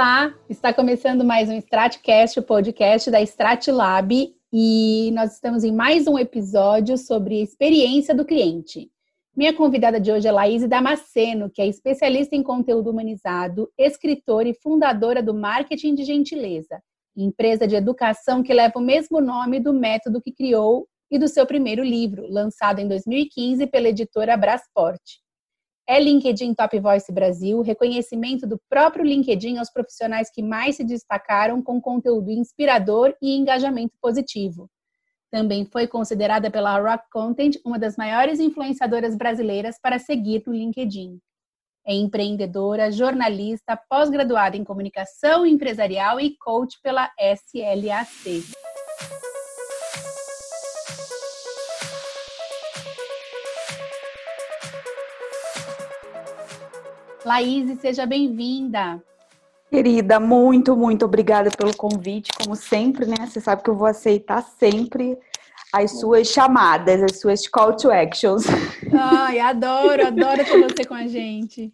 Olá, está começando mais um Stratcast, o podcast da Stratlab, e nós estamos em mais um episódio sobre experiência do cliente. Minha convidada de hoje é Laís Damasceno, que é especialista em conteúdo humanizado, escritora e fundadora do Marketing de Gentileza, empresa de educação que leva o mesmo nome do método que criou e do seu primeiro livro, lançado em 2015 pela editora Brasport. É LinkedIn Top Voice Brasil, reconhecimento do próprio LinkedIn aos profissionais que mais se destacaram com conteúdo inspirador e engajamento positivo. Também foi considerada pela Rock Content uma das maiores influenciadoras brasileiras para seguir no LinkedIn. É empreendedora, jornalista, pós-graduada em comunicação empresarial e coach pela SLAC. Laís, seja bem-vinda. Querida, muito, muito obrigada pelo convite, como sempre, né? Você sabe que eu vou aceitar sempre as suas chamadas, as suas call to actions. Ai, adoro, adoro ter você com a gente.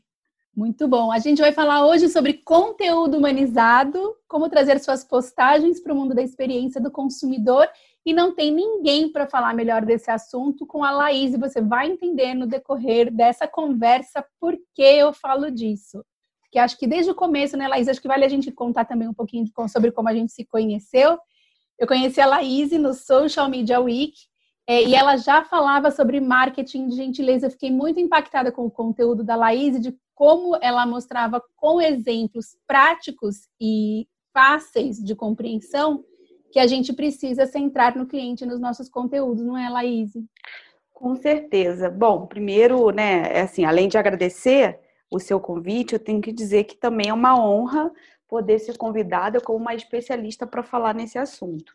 Muito bom. A gente vai falar hoje sobre conteúdo humanizado, como trazer suas postagens para o mundo da experiência do consumidor e não tem ninguém para falar melhor desse assunto com a Laís e você vai entender no decorrer dessa conversa por que eu falo disso. Porque acho que desde o começo, né, Laís, acho que vale a gente contar também um pouquinho sobre como a gente se conheceu. Eu conheci a Laís no Social Media Week é, e ela já falava sobre marketing de gentileza. Eu fiquei muito impactada com o conteúdo da Laís e de como ela mostrava com exemplos práticos e fáceis de compreensão que a gente precisa centrar no cliente nos nossos conteúdos, não é, Laís? Com certeza. Bom, primeiro, né, é assim, além de agradecer o seu convite, eu tenho que dizer que também é uma honra poder ser convidada como uma especialista para falar nesse assunto.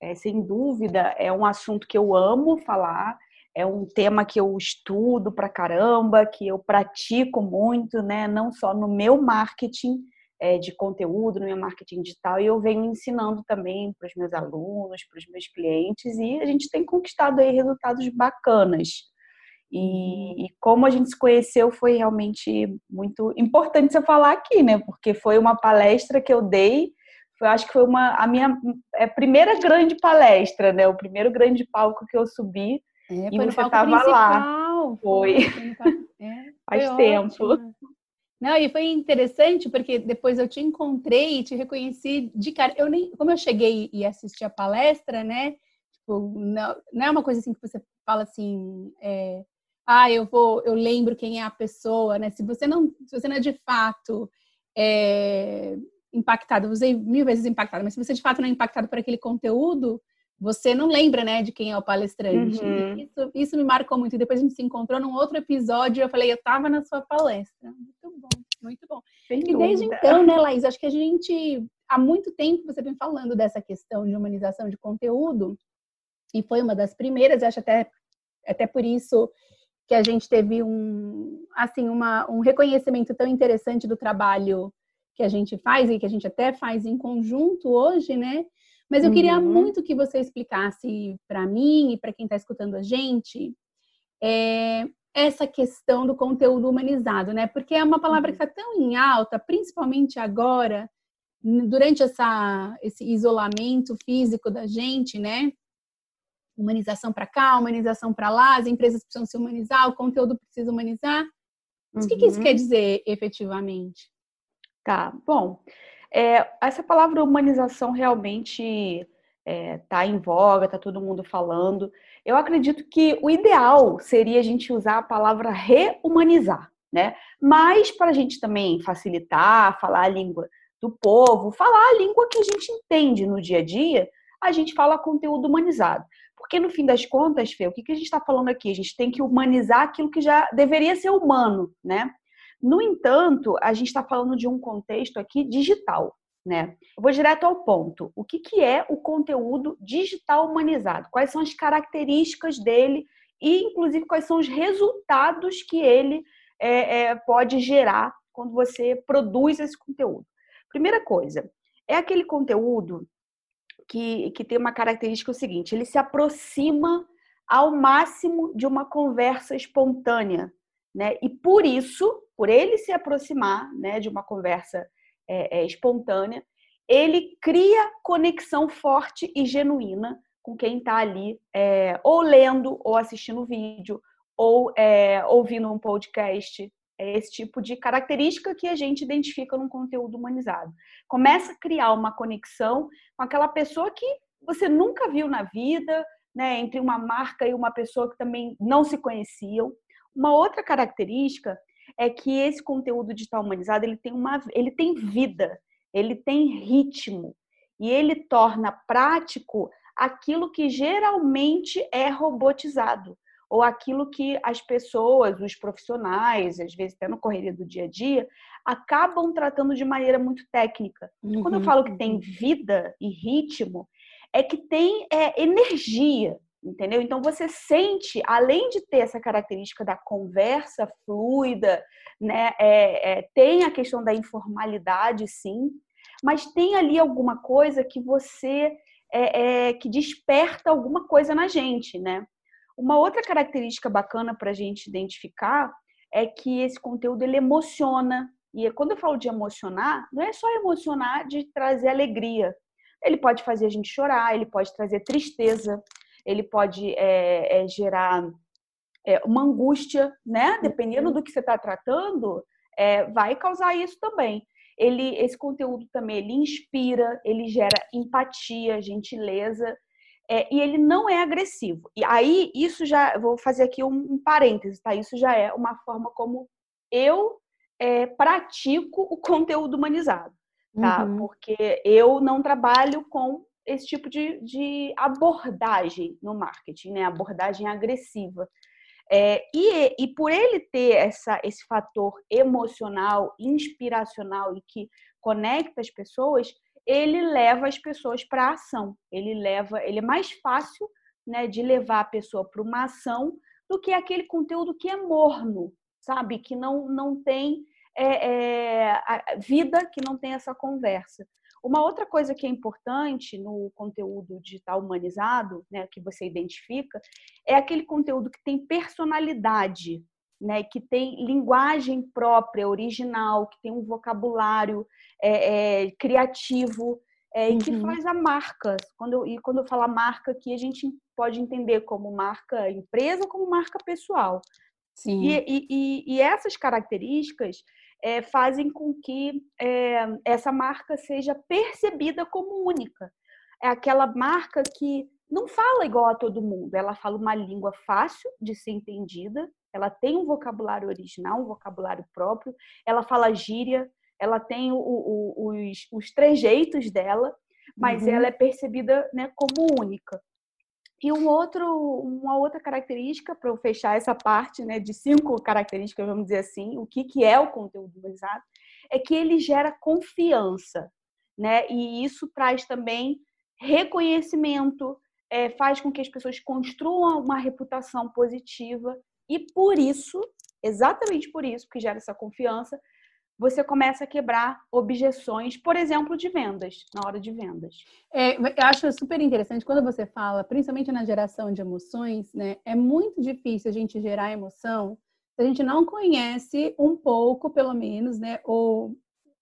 É, sem dúvida, é um assunto que eu amo falar, é um tema que eu estudo pra caramba, que eu pratico muito, né? Não só no meu marketing, é, de conteúdo, no meu marketing digital, e eu venho ensinando também para os meus alunos, para os meus clientes, e a gente tem conquistado aí resultados bacanas. E, e, como a gente se conheceu foi realmente muito importante você falar aqui, né? Porque foi uma palestra que eu dei, foi, acho que foi uma a minha é, primeira grande palestra, né? O primeiro grande palco que eu subi é, e você estava lá. Foi. foi. É, Faz foi tempo. Não, e foi interessante porque depois eu te encontrei e te reconheci de cara. Eu nem, como eu cheguei e assisti a palestra, né? Tipo, não, não é uma coisa assim que você fala assim, é, ah, eu vou, eu lembro quem é a pessoa, né? Se você não, se você não é de fato é, impactado, usei mil vezes impactado, mas se você de fato não é impactado por aquele conteúdo, você não lembra, né, de quem é o palestrante. Uhum. Isso, isso, me marcou muito. E depois a gente se encontrou num outro episódio e eu falei, eu estava na sua palestra. Muito muito bom. Sem e dúvida. desde então, né, Laís, acho que a gente, há muito tempo você vem falando dessa questão de humanização de conteúdo, e foi uma das primeiras, acho até, até por isso que a gente teve um, assim, uma, um reconhecimento tão interessante do trabalho que a gente faz e que a gente até faz em conjunto hoje, né? Mas eu queria uhum. muito que você explicasse para mim e para quem está escutando a gente é, essa questão do conteúdo humanizado, né? Porque é uma palavra que está tão em alta, principalmente agora, durante essa, esse isolamento físico da gente, né? Humanização para cá, humanização para lá, as empresas precisam se humanizar, o conteúdo precisa humanizar. Mas uhum. o que, que isso quer uhum. dizer efetivamente? Tá, bom. É, essa palavra humanização realmente está é, tá em voga, está todo mundo falando. Eu acredito que o ideal seria a gente usar a palavra rehumanizar, né? Mas para a gente também facilitar, falar a língua do povo, falar a língua que a gente entende no dia a dia, a gente fala conteúdo humanizado. Porque no fim das contas, Fê, o que, a gente está falando aqui? A gente tem que humanizar aquilo que já deveria ser humano, né? No entanto, a gente está falando de um contexto aqui digital, né? Eu vou direto ao ponto. O que, que é o conteúdo digital humanizado? Quais são as características dele e, inclusive, quais são os resultados que ele é, é, pode gerar quando você produz esse conteúdo? Primeira coisa, é aquele conteúdo que, que tem uma característica o seguinte: ele se aproxima ao máximo de uma conversa espontânea, né? E por isso por ele se aproximar né, de uma conversa é, é, espontânea, ele cria conexão forte e genuína com quem está ali, é, ou lendo, ou assistindo vídeo, ou é, ouvindo um podcast. É esse tipo de característica que a gente identifica num conteúdo humanizado. Começa a criar uma conexão com aquela pessoa que você nunca viu na vida, né, entre uma marca e uma pessoa que também não se conheciam. Uma outra característica é que esse conteúdo digital humanizado ele tem uma ele tem vida, ele tem ritmo e ele torna prático aquilo que geralmente é robotizado ou aquilo que as pessoas, os profissionais, às vezes até no correria do dia a dia, acabam tratando de maneira muito técnica. Uhum. Quando eu uhum, falo que tem vida e ritmo, é que tem é, energia, entendeu? Então você sente, além de ter essa característica da conversa fluida, né, é, é, tem a questão da informalidade, sim, mas tem ali alguma coisa que você é, é que desperta alguma coisa na gente, né? Uma outra característica bacana para a gente identificar é que esse conteúdo ele emociona. E quando eu falo de emocionar, não é só emocionar de trazer alegria. Ele pode fazer a gente chorar, ele pode trazer tristeza, ele pode é, é, gerar é, uma angústia, né? Dependendo uhum. do que você está tratando, é, vai causar isso também. Ele, esse conteúdo também ele inspira, ele gera empatia, gentileza é, e ele não é agressivo. E aí, isso já, vou fazer aqui um, um parêntese, tá? Isso já é uma forma como eu é, pratico o conteúdo humanizado, tá? Uhum. Porque eu não trabalho com esse tipo de, de abordagem no marketing, né? Abordagem agressiva. É, e, e por ele ter essa, esse fator emocional, inspiracional e que conecta as pessoas, ele leva as pessoas para a ação. Ele leva, ele é mais fácil né, de levar a pessoa para uma ação do que aquele conteúdo que é morno, sabe? Que não, não tem é, é, vida, que não tem essa conversa. Uma outra coisa que é importante no conteúdo digital humanizado, né, que você identifica, é aquele conteúdo que tem personalidade, né, que tem linguagem própria, original, que tem um vocabulário é, é, criativo é, uhum. e que uhum. faz a marca. Quando eu, e quando eu falo marca aqui, a gente pode entender como marca empresa, como marca pessoal. Sim. E, e, e essas características é, fazem com que é, essa marca seja percebida como única. É aquela marca que não fala igual a todo mundo, ela fala uma língua fácil de ser entendida, ela tem um vocabulário original, um vocabulário próprio, ela fala gíria, ela tem o, o, os, os trejeitos dela, mas uhum. ela é percebida né, como única. E um outro, uma outra característica, para eu fechar essa parte né, de cinco características, vamos dizer assim, o que, que é o conteúdo humanizado, é que ele gera confiança. Né? E isso traz também reconhecimento, é, faz com que as pessoas construam uma reputação positiva e por isso, exatamente por isso, que gera essa confiança, você começa a quebrar objeções, por exemplo, de vendas, na hora de vendas. É, eu acho super interessante quando você fala, principalmente na geração de emoções, né? É muito difícil a gente gerar emoção se a gente não conhece um pouco, pelo menos, né? Ou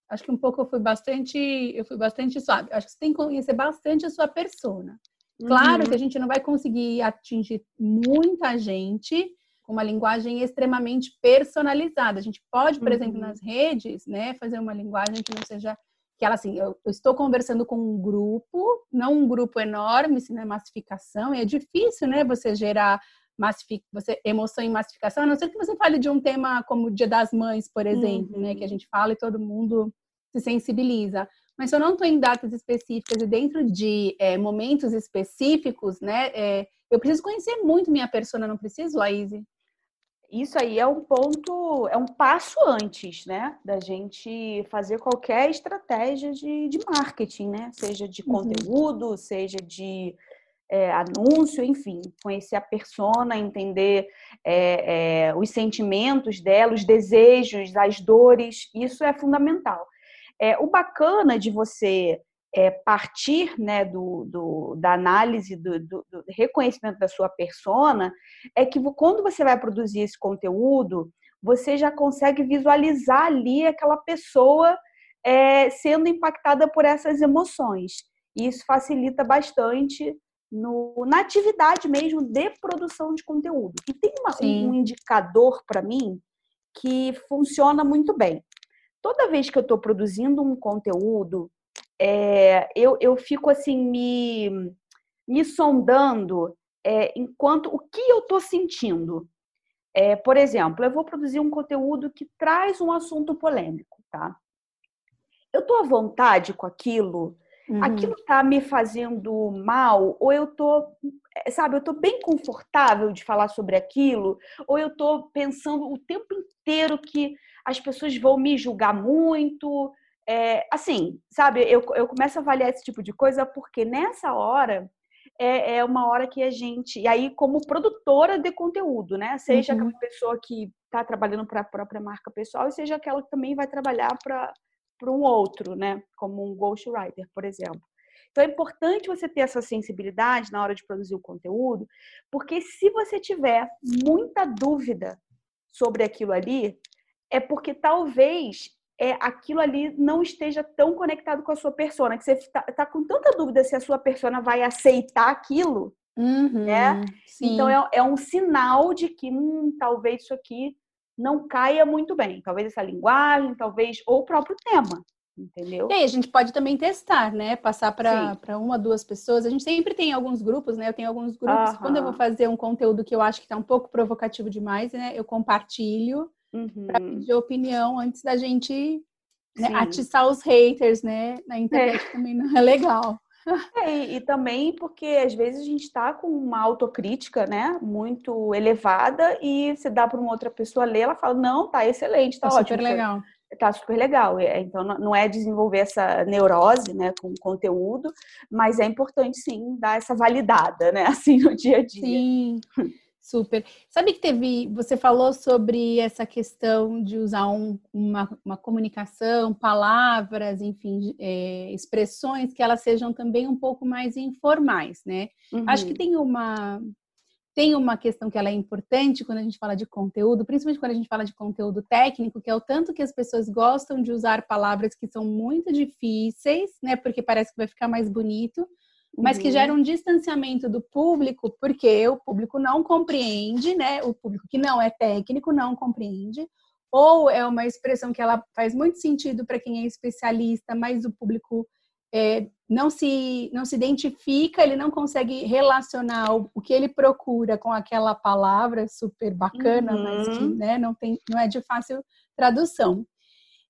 acho que um pouco eu fui bastante, eu fui bastante suave. Acho que você tem que conhecer bastante a sua persona. Claro uhum. que a gente não vai conseguir atingir muita gente, com uma linguagem extremamente personalizada. A gente pode, por uhum. exemplo, nas redes, né, fazer uma linguagem que não seja que ela assim, eu, eu estou conversando com um grupo, não um grupo enorme, se não é massificação, e é difícil, né, você gerar massific, você emoção em massificação, a não ser que você fale de um tema como o Dia das Mães, por exemplo, uhum. né, que a uhum. gente fala e todo mundo se sensibiliza. Mas se eu não estou em datas específicas e dentro de é, momentos específicos, né, é, eu preciso conhecer muito minha persona, não preciso, Laís? Isso aí é um ponto, é um passo antes, né, da gente fazer qualquer estratégia de, de marketing, né, seja de uhum. conteúdo, seja de é, anúncio, enfim, conhecer a persona, entender é, é, os sentimentos dela, os desejos, as dores, isso é fundamental. É, o bacana de você é, partir né, do, do, da análise, do, do, reconhecimento da sua persona, é que quando você vai produzir esse conteúdo, você já consegue visualizar ali aquela pessoa é, sendo impactada por essas emoções. E isso facilita bastante no, na atividade mesmo de produção de conteúdo. E tem uma, um indicador para mim que funciona muito bem. Toda vez que eu estou produzindo um conteúdo, é, eu, eu fico assim me, me sondando é, enquanto o que eu estou sentindo. É, por exemplo, eu vou produzir um conteúdo que traz um assunto polêmico, tá? Eu estou à vontade com aquilo? Uhum. Aquilo está me fazendo mal? Ou eu tô, eh, sabe, eu tô bem confortável de falar sobre aquilo? Ou eu tô pensando o tempo inteiro que as pessoas vão me julgar muito? É, assim, sabe, eu, eu começo a avaliar esse tipo de coisa porque nessa hora é, é uma hora que a gente. E aí, como produtora de conteúdo, né? Seja uhum. aquela pessoa que está trabalhando para a própria marca pessoal, e seja aquela que também vai trabalhar para para um outro, né? Como um ghostwriter, por exemplo. Então é importante você ter essa sensibilidade na hora de produzir o conteúdo, porque se você tiver muita dúvida sobre aquilo ali, é porque talvez é, aquilo ali não esteja tão conectado com a sua persona, que você está tá com tanta dúvida se a sua persona vai aceitar aquilo, uhum, né? Sim. Então é, é, um sinal de que hum, talvez isso aqui não caia muito bem. Talvez essa linguagem, talvez, ou o próprio tema, entendeu? E aí, a gente pode também testar, né? Passar para uma, duas pessoas. A gente sempre tem alguns grupos, né? Eu tenho alguns grupos. Aham. Quando eu vou fazer um conteúdo que eu acho que está um pouco provocativo demais, né? Eu compartilho uhum. para pedir opinião antes da gente né, atiçar os haters, né? Na internet é. também não é legal. É, e, também porque às vezes a gente está com uma autocrítica, né, muito elevada e se dá para uma outra pessoa ler, ela fala não, tá excelente, tá, tá ótimo, super legal, tá super legal. Então não é desenvolver essa neurose, né, com conteúdo, mas é importante sim dar essa validada, né, assim no dia a dia. Sim. Super. Sabe que teve, você falou sobre essa questão de usar um, uma, uma, comunicação, palavras, enfim, é, expressões que elas sejam também um pouco mais informais, né? Uhum. Acho que uhum. tem uma tem uma questão que ela é importante quando a gente fala de conteúdo, principalmente quando a gente fala de conteúdo técnico, que é o tanto que as pessoas gostam de usar palavras que são muito difíceis, né? Porque parece que vai ficar mais bonito mas que gera uhum. um distanciamento do público, porque o público não compreende, né? O público que não é técnico não compreende, ou é uma expressão que ela faz muito sentido para quem é especialista, mas o público é, não se não se identifica, ele não consegue relacionar o, o, que ele procura com aquela palavra super bacana, uhum. mas que né, não tem não é de fácil tradução.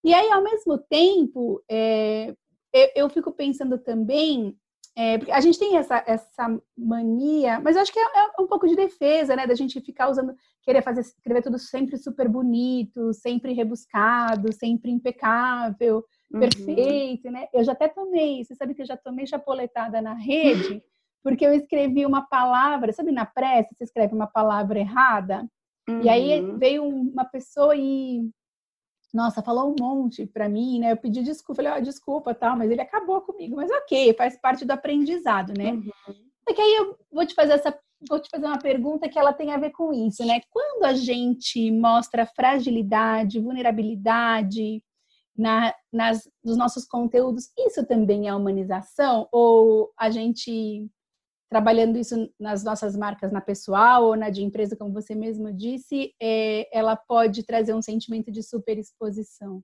E aí, ao mesmo tempo, é, eu, eu fico pensando também é, a gente tem essa, essa mania, mas eu acho que é, é, um pouco de defesa, né? Da gente ficar usando, querer fazer, escrever tudo sempre super bonito, sempre rebuscado, sempre impecável, uhum. perfeito, né? Eu já até tomei, você sabe que eu já tomei chapoletada na rede, porque eu escrevi uma palavra, sabe, na pressa, você escreve uma palavra errada, uhum. e aí uhum. veio uma pessoa e nossa, falou um monte para mim, né? Eu pedi desculpa, falei, ó, oh, desculpa, tal, mas ele acabou comigo. Mas ok, faz parte do aprendizado, né? Uhum. É que aí eu vou te fazer essa, vou te fazer uma pergunta que ela tem a ver com isso, né? Quando a gente mostra fragilidade, vulnerabilidade na, nas, nos nossos conteúdos, isso também é humanização? Ou a gente trabalhando isso nas nossas marcas na pessoal ou na de empresa, como você mesmo disse, é, ela pode trazer um sentimento de superexposição?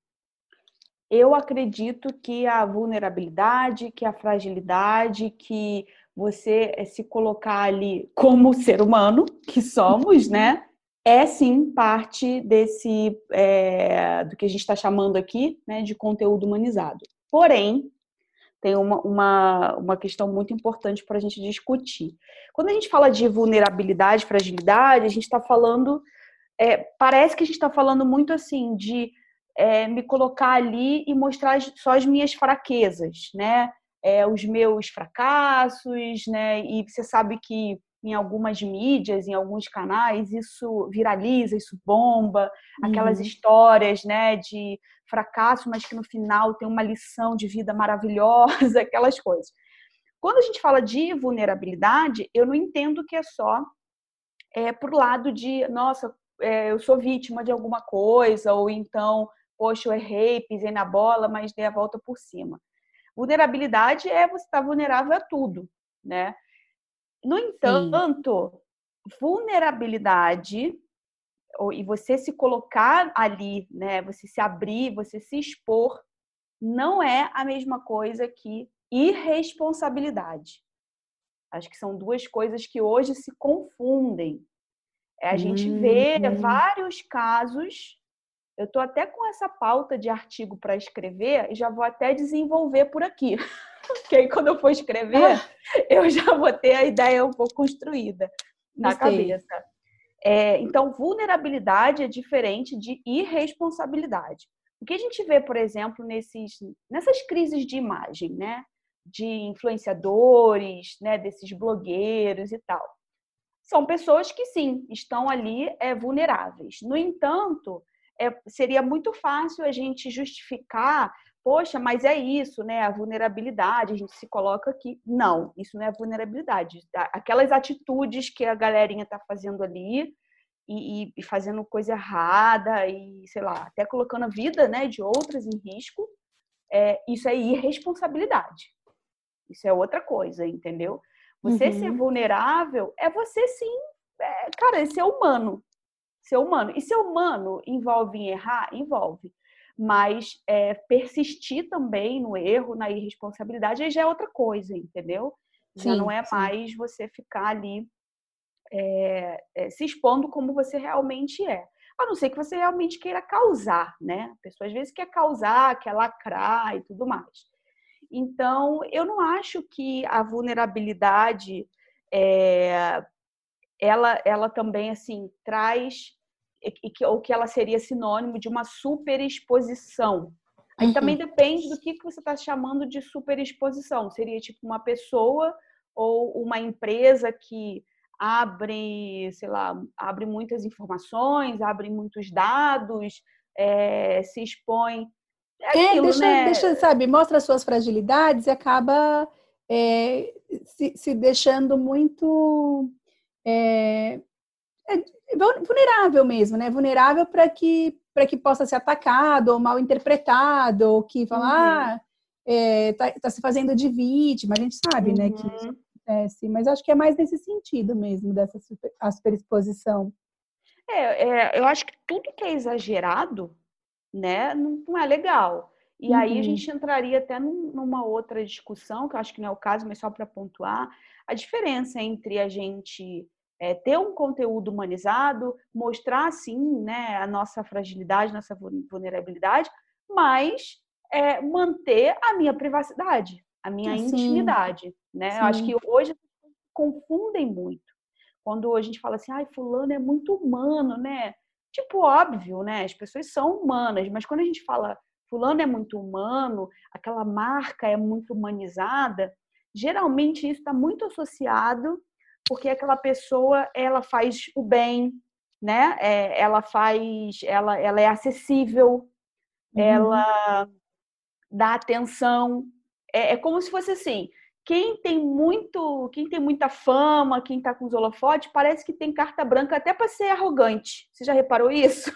Eu acredito que a vulnerabilidade, que a fragilidade, que você é, se colocar ali como ser humano que somos, né? É sim parte desse é, do que a gente está chamando aqui, né, de conteúdo humanizado. Porém, tem uma, uma, uma questão muito importante para a gente discutir. Quando a gente fala de vulnerabilidade, fragilidade, a gente está falando, é, parece que a gente está falando muito assim de é, me colocar ali e mostrar só as minhas fraquezas, né? É, os meus fracassos, né? E você sabe que em algumas mídias, em alguns canais, isso viraliza, isso bomba, aquelas uhum. histórias, né, de fracasso, mas que no final tem uma lição de vida maravilhosa, aquelas coisas. Quando a gente fala de vulnerabilidade, eu não entendo que é só é, por lado de, nossa, é, eu sou vítima de alguma coisa, ou então, poxa, eu errei, pisei na bola, mas dei a volta por cima. Vulnerabilidade é você estar vulnerável a tudo, né? No entanto, Sim. vulnerabilidade e você se colocar ali, né, você se abrir, você se expor, não é a mesma coisa que irresponsabilidade. Acho que são duas coisas que hoje se confundem. É, a gente vê uhum. vários casos. Eu estou até com essa pauta de artigo para escrever e já vou até desenvolver por aqui. Porque aí, quando eu for escrever, ah. eu já vou ter a ideia um pouco construída na cabeça. É, então, vulnerabilidade é diferente de irresponsabilidade. O que a gente vê, por exemplo, nesses, nessas crises de imagem, né? De influenciadores, né? Desses blogueiros e tal. São pessoas que, sim, estão ali é, vulneráveis. No entanto, é, seria muito fácil a gente justificar poxa, mas é isso, né? A vulnerabilidade, a gente se coloca aqui. Não, isso não é vulnerabilidade. Aquelas atitudes que a galerinha tá fazendo ali e, e, fazendo coisa errada e, sei lá, até colocando a vida né, de outras em risco, é, isso é irresponsabilidade. Isso é outra coisa, entendeu? Você uhum. ser vulnerável é você sim, é, cara, é ser humano. Ser humano. E ser humano envolve em errar? Envolve mas é, persistir também no erro, na irresponsabilidade, aí já é outra coisa, entendeu? Já sim, não é sim. mais você ficar ali é, é, se expondo como você realmente é. A não ser que você realmente queira causar, né? A pessoa às vezes quer causar, quer lacrar e tudo mais. Então, eu não acho que a vulnerabilidade é, ela, ela também assim traz e que, ou que ela seria sinônimo de uma superexposição. Aí uhum. também depende do que, que você está chamando de superexposição. Seria tipo uma pessoa ou uma empresa que abre, sei lá, abre muitas informações, abre muitos dados, é, se expõe. É, aquilo, é deixa, né? deixa, sabe, mostra suas fragilidades e acaba é, se, se, deixando muito é, é vulnerável mesmo, né? Vulnerável para que para que possa ser atacado ou mal interpretado ou que falar uhum. ah, é, tá, tá, se fazendo de vítima. A gente sabe, uhum. né, que isso uhum. acontece. Mas acho que é mais nesse sentido mesmo dessa super, a superexposição. É, é, eu acho que tudo que é exagerado, né, não, não é legal. E uhum. aí a uhum. gente entraria até num, numa outra discussão, que eu acho que não é o caso, mas só para pontuar, a diferença entre a gente é, ter um conteúdo humanizado, mostrar, sim, né, a nossa fragilidade, nossa vulnerabilidade, mas é, manter a minha privacidade, a minha sim. intimidade, né? Sim. Eu acho que hoje confundem muito. Quando a gente fala assim, ai, fulano é muito humano, né? Tipo, óbvio, né? As pessoas são humanas, mas quando a gente fala fulano é muito humano, aquela marca é muito humanizada, geralmente isso está muito associado porque aquela pessoa ela faz o bem, né? É, ela faz, ela, ela é acessível, uhum. ela dá atenção. É, é, como se fosse assim. Quem tem muito, quem tem muita fama, quem está com os holofotes, parece que tem carta branca até para ser arrogante. Você já reparou isso?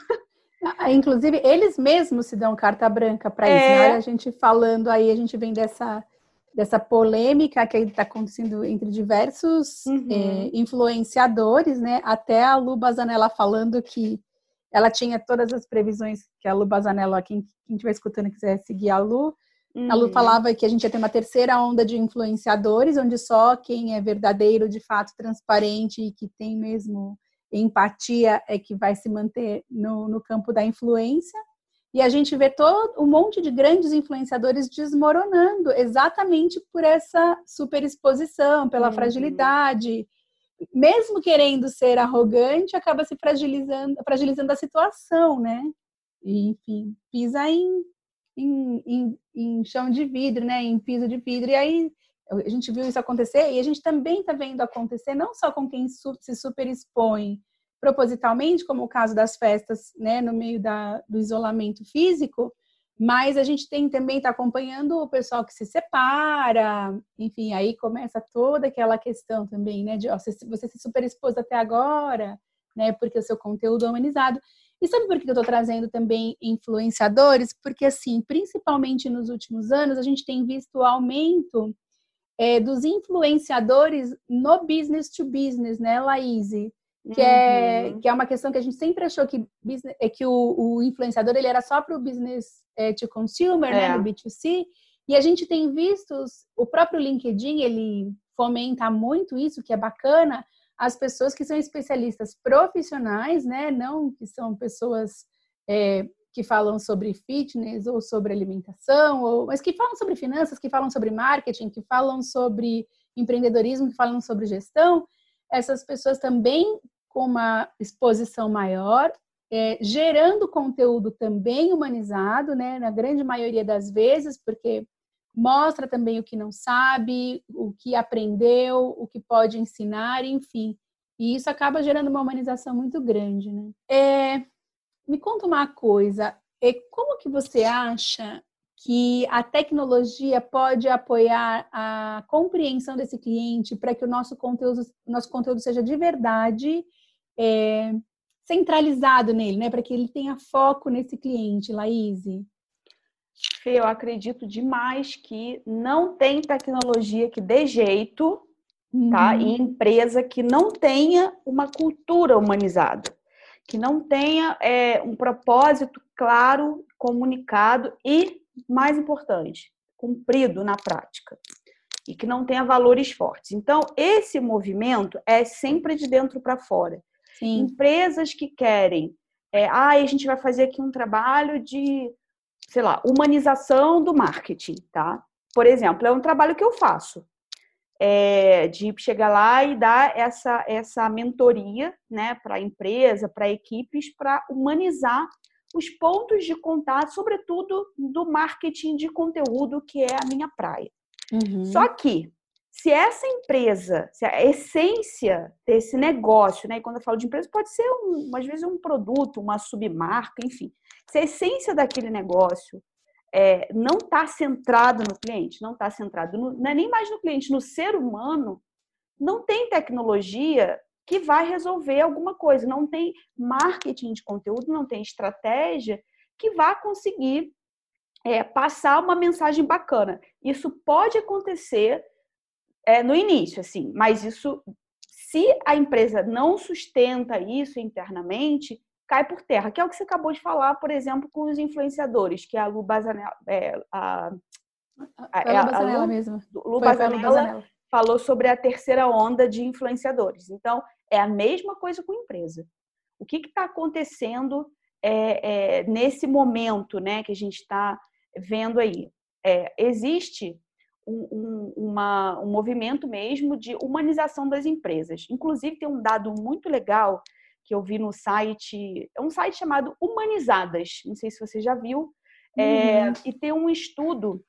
Ah, inclusive, eles mesmos se dão carta branca para é... isso. Né? Olha, a gente falando aí, a gente vem dessa dessa polêmica que está acontecendo entre diversos uhum. é, influenciadores, né? Até a Lu Bazanella falando que ela tinha todas as previsões que a Lu Bazanella, quem estiver escutando quiser seguir a Lu, uhum. a Lu uhum. falava que a gente ia ter uma terceira onda de influenciadores, onde só quem é verdadeiro, de fato, transparente e que tem mesmo empatia é que vai se manter no, no campo da influência. E a gente vê todo um monte de grandes influenciadores desmoronando exatamente por essa superexposição, pela uhum. fragilidade. Mesmo querendo ser arrogante, acaba se fragilizando, fragilizando a situação, né? E, enfim, pisa em, em, em, em chão de vidro, né? Em piso de vidro. E aí a gente viu isso acontecer e a gente também está vendo acontecer não só com quem se superexpõe, propositalmente, como o caso das festas, né, no meio da, do isolamento físico, mas a gente tem também está acompanhando o pessoal que se separa, enfim, aí começa toda aquela questão também, né, de ó, você, você se superexpôs até agora, né, porque o seu conteúdo é humanizado. E sabe por que eu estou trazendo também influenciadores? Porque, assim, principalmente nos últimos anos, a gente tem visto o aumento é, dos influenciadores no business to business, né, Laís? Que, é, uhum. é, que é uma questão que a gente sempre achou que, business, é que o, o influenciador ele era só para o business é, to consumer, né, é. no B2C, e a gente tem visto o próprio LinkedIn, ele fomenta muito isso, que é bacana, as pessoas que são especialistas profissionais, né, não que são pessoas é, que falam sobre fitness ou sobre alimentação, ou, mas que falam sobre finanças, que falam sobre marketing, que falam sobre empreendedorismo, que falam sobre gestão, essas pessoas também com uma exposição maior, é, gerando conteúdo também humanizado, né, na grande maioria das vezes, porque mostra também o que não sabe, o que aprendeu, o que pode ensinar, enfim. E isso acaba gerando uma humanização muito grande, né? É, me conta uma coisa, é, como que você acha que a tecnologia pode apoiar a compreensão desse cliente para que o nosso conteúdo, nosso conteúdo seja de verdade é, centralizado nele, né? Para que ele tenha foco nesse cliente, Laís? Eu acredito demais que não tem tecnologia que dê jeito, uhum. tá? E empresa que não tenha uma cultura humanizada, que não tenha é, um propósito claro, comunicado e, mais importante, cumprido na prática. E que não tenha valores fortes. Então, esse movimento é sempre de dentro para fora. Sim. Empresas que querem, é, ah, a gente vai fazer aqui um trabalho de sei lá, humanização do marketing, tá? Por exemplo, é um trabalho que eu faço. É, de chegar lá e dar essa, essa mentoria né, para a empresa, para equipes, para humanizar os pontos de contato, sobretudo do marketing de conteúdo, que é a minha praia. Uhum. Só que, se essa empresa, se a essência desse negócio, né, e quando eu falo de empresa, pode ser, um, às vezes, um produto, uma submarca, enfim, se a essência daquele negócio é, não está centrado no cliente, não está centrado, no, não é nem mais no cliente, no ser humano, não tem tecnologia que vai resolver alguma coisa, não tem marketing de conteúdo, não tem estratégia que vá conseguir é, passar uma mensagem bacana. Isso pode acontecer é, no início, assim, mas isso, se a empresa não sustenta isso internamente, cai por terra, que é o que você acabou de falar, por exemplo, com os influenciadores, que é a Lu Bazanella, é, a, a, é a, a Lu, mesmo. Lu Bazanella, falou sobre a terceira onda de influenciadores. Então, é a mesma coisa com empresa. O que está acontecendo é, é, nesse momento né, que a gente está vendo aí? É, existe um, um, uma, um movimento mesmo de humanização das empresas. Inclusive, tem um dado muito legal que eu vi no site, é um site chamado Humanizadas, não sei se você já viu, é, uhum. e tem um estudo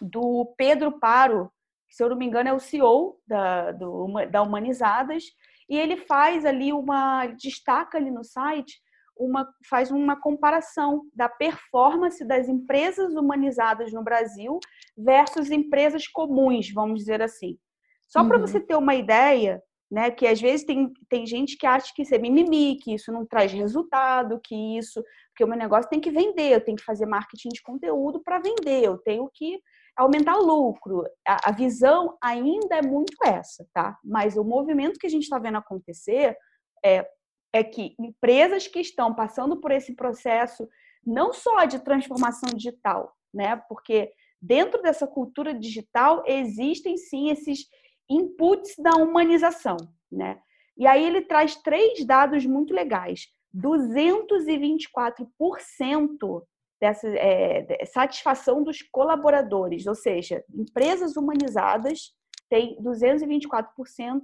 do Pedro Paro, que se eu não me engano é o CEO da, do, da Humanizadas, e ele faz ali uma, destaca ali no site, uma, faz uma comparação da performance das empresas humanizadas no Brasil versus empresas comuns, vamos dizer assim. Só uhum. para você ter uma ideia, né? Que às vezes tem, tem gente que acha que isso é mimimi, que isso não traz resultado, que isso. Porque o meu negócio tem que vender, eu tenho que fazer marketing de conteúdo para vender, eu tenho que aumentar lucro. A, a, visão ainda é muito essa, tá? Mas o movimento que a gente está vendo acontecer é, é que empresas que estão passando por esse processo, não só de transformação digital, né? Porque dentro dessa cultura digital existem sim esses inputs da humanização, né? E aí ele traz três dados muito legais. 224% dessa é, satisfação dos colaboradores, ou seja, empresas humanizadas têm 224%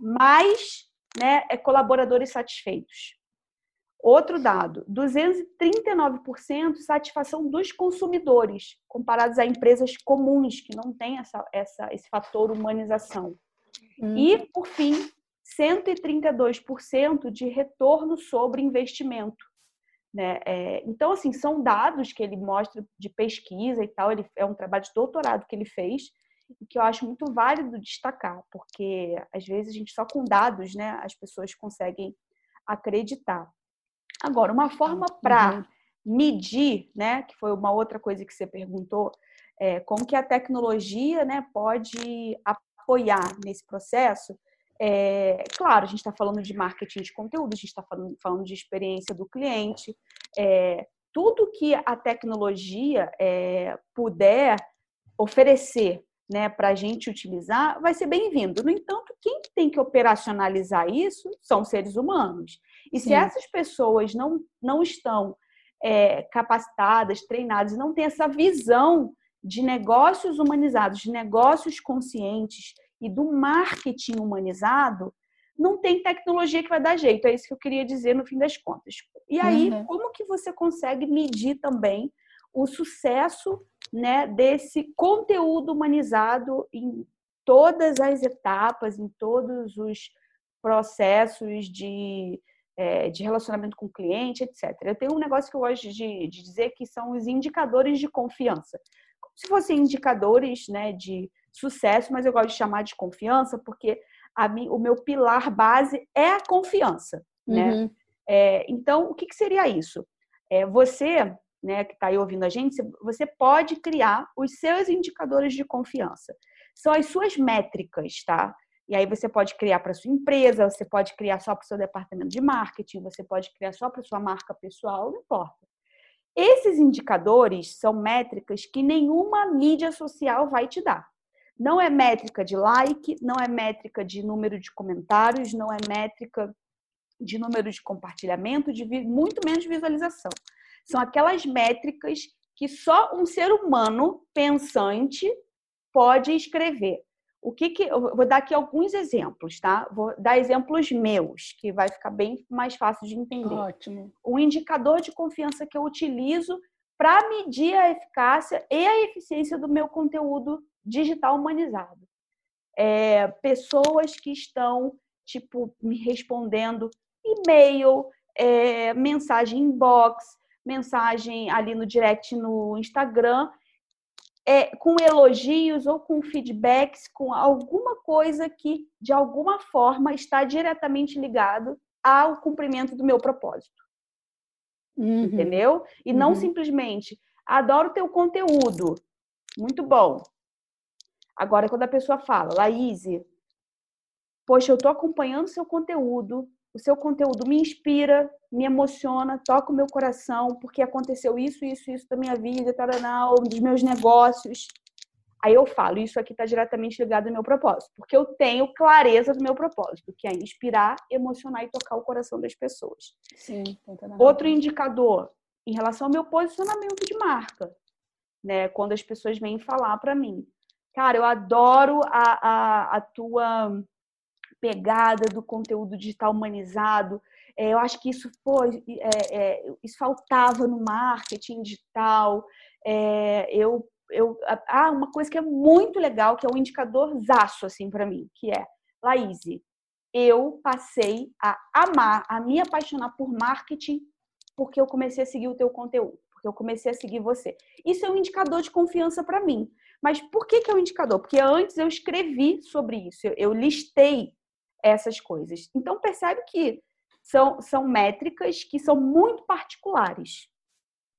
mais né, é, colaboradores satisfeitos. Outro dado, 239% satisfação dos consumidores, comparados a empresas comuns que não têm essa, essa, esse fator humanização. Hum. E, por fim, 132% de retorno sobre investimento. Né? É, então, assim, são dados que ele mostra de pesquisa e tal, ele, é um trabalho de doutorado que ele fez, e que eu acho muito válido destacar, porque às vezes a gente só com dados, né, as pessoas conseguem acreditar. Agora, uma forma para uhum. medir, né, que foi uma outra coisa que você perguntou, é, como que a tecnologia né, pode apoiar nesse processo. É, claro, a gente está falando de marketing de conteúdo, a gente está falando, falando, de experiência do cliente, é, tudo que a tecnologia é, puder oferecer né, para a gente utilizar vai ser bem-vindo. No entanto, quem tem que operacionalizar isso são seres humanos. E Sim. se essas pessoas não, não estão é, capacitadas, treinadas, não têm essa visão de negócios humanizados, de negócios conscientes e do marketing humanizado, não tem tecnologia que vai dar jeito. É isso que eu queria dizer no fim das contas. E aí, uhum. como que você consegue medir também o sucesso né, desse conteúdo humanizado em todas as etapas, em todos os processos de, é, de relacionamento com o cliente, etc. Eu tenho um negócio que eu gosto de, de dizer que são os indicadores de confiança se fossem indicadores né, de sucesso, mas eu gosto de chamar de confiança, porque a mim, o meu pilar base é a confiança. Né? Uhum. É, então, o que, que, seria isso? É, você, né, que está aí ouvindo a gente, você pode criar os seus indicadores de confiança. São as suas métricas, tá? E aí você pode criar para sua empresa, você pode criar só para o seu departamento de marketing, você pode criar só para sua marca pessoal, não importa. Esses indicadores são métricas que nenhuma mídia social vai te dar. Não é métrica de like, não é métrica de número de comentários, não é métrica de número de compartilhamento, de muito menos visualização. São aquelas métricas que só um ser humano pensante pode escrever. O que que eu vou dar aqui alguns exemplos, tá? Vou dar exemplos meus, que vai ficar bem mais fácil de entender. Ótimo. O indicador de confiança que eu utilizo para medir a eficácia e a eficiência do meu conteúdo digital humanizado. É, pessoas que estão tipo me respondendo e-mail, é, mensagem inbox, mensagem ali no direct no Instagram é, com elogios ou com feedbacks, com alguma coisa que, de alguma forma, está diretamente ligado ao cumprimento do meu propósito. Uhum. Entendeu? E uhum. não simplesmente, adoro teu conteúdo, muito bom. Agora, quando a pessoa fala, Laís, poxa, eu estou acompanhando seu conteúdo, o seu conteúdo me inspira, me emociona, toca o meu coração, porque aconteceu isso, isso, isso da minha vida, taraná, dos meus negócios. Aí eu falo, isso aqui está diretamente ligado ao meu propósito, porque eu tenho clareza do meu propósito, que é inspirar, emocionar e tocar o coração das pessoas. Sim, Outro indicador, em relação ao meu posicionamento de marca, né? Quando as pessoas vêm falar para mim, cara, eu adoro a, a, a tua pegada do conteúdo digital humanizado. É, eu acho que isso foi, é, é, isso faltava no marketing digital. É, eu, eu, ah, uma coisa que é muito legal, que é um indicador zaço assim para mim, que é, Laís, eu passei a amar, a me apaixonar por marketing porque eu comecei a seguir o teu conteúdo, porque eu comecei a seguir você. Isso é um indicador de confiança para mim. Mas por que, que é um indicador? Porque antes eu escrevi sobre isso, eu, listei essas coisas. Então, percebe que são, são métricas que são muito particulares